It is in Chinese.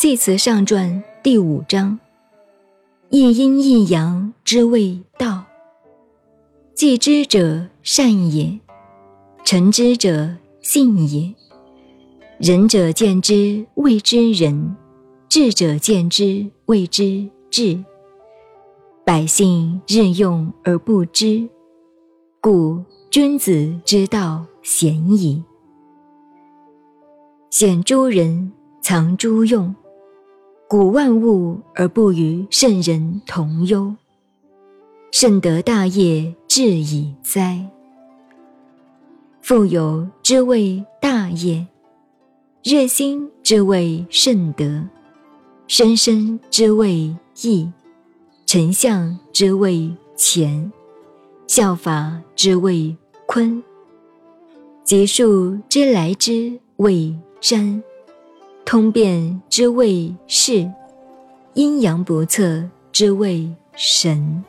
系辞上传第五章：一阴一阳之谓道。既知者善也，成之者信也。仁者见之谓之仁，智者见之谓之智。百姓日用而不知，故君子之道鲜矣。显诸人，藏诸用。古万物而不与圣人同忧，圣德大业至矣哉！富有之谓大业，热心之谓圣德，生生之谓义，丞相之谓乾，效法之谓坤，结束之来之谓占。通变之谓事，阴阳不测之谓神。